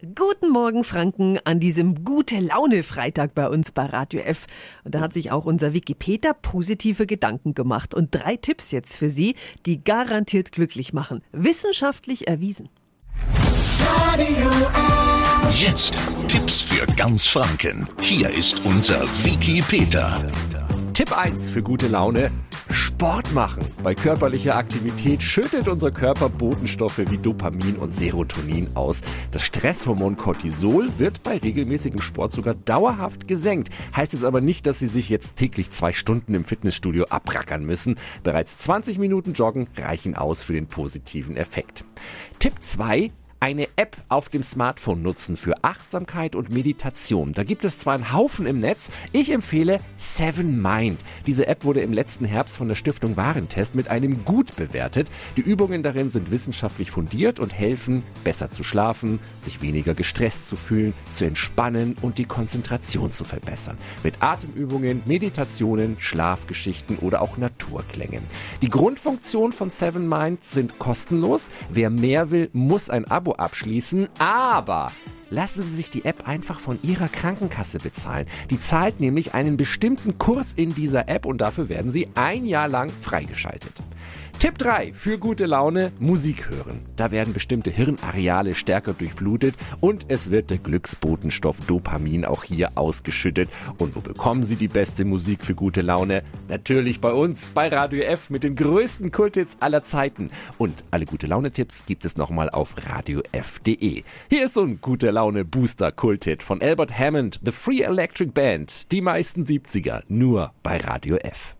Guten Morgen, Franken, an diesem gute Laune Freitag bei uns bei Radio F. Und da hat sich auch unser Wikipedia positive Gedanken gemacht und drei Tipps jetzt für Sie, die garantiert glücklich machen. Wissenschaftlich erwiesen. Radio F. Jetzt Tipps für ganz Franken. Hier ist unser Wiki Peter. Tipp 1 für gute Laune. Sport machen. Bei körperlicher Aktivität schüttet unser Körper Botenstoffe wie Dopamin und Serotonin aus. Das Stresshormon Cortisol wird bei regelmäßigem Sport sogar dauerhaft gesenkt. Heißt es aber nicht, dass Sie sich jetzt täglich zwei Stunden im Fitnessstudio abrackern müssen. Bereits 20 Minuten Joggen reichen aus für den positiven Effekt. Tipp 2 eine App auf dem Smartphone nutzen für Achtsamkeit und Meditation. Da gibt es zwar einen Haufen im Netz, ich empfehle Seven Mind. Diese App wurde im letzten Herbst von der Stiftung Warentest mit einem Gut bewertet. Die Übungen darin sind wissenschaftlich fundiert und helfen, besser zu schlafen, sich weniger gestresst zu fühlen, zu entspannen und die Konzentration zu verbessern. Mit Atemübungen, Meditationen, Schlafgeschichten oder auch Naturklängen. Die Grundfunktionen von Seven Mind sind kostenlos. Wer mehr will, muss ein Abo Abo abschließen, aber lassen Sie sich die App einfach von Ihrer Krankenkasse bezahlen. Die zahlt nämlich einen bestimmten Kurs in dieser App und dafür werden Sie ein Jahr lang freigeschaltet. Tipp 3 für gute Laune, Musik hören. Da werden bestimmte Hirnareale stärker durchblutet und es wird der Glücksbotenstoff Dopamin auch hier ausgeschüttet. Und wo bekommen Sie die beste Musik für gute Laune? Natürlich bei uns, bei Radio F mit den größten Kulthits aller Zeiten. Und alle gute Laune-Tipps gibt es nochmal auf radiof.de. Hier ist so ein gute Laune Booster Kulthit von Albert Hammond, The Free Electric Band. Die meisten 70er, nur bei Radio F.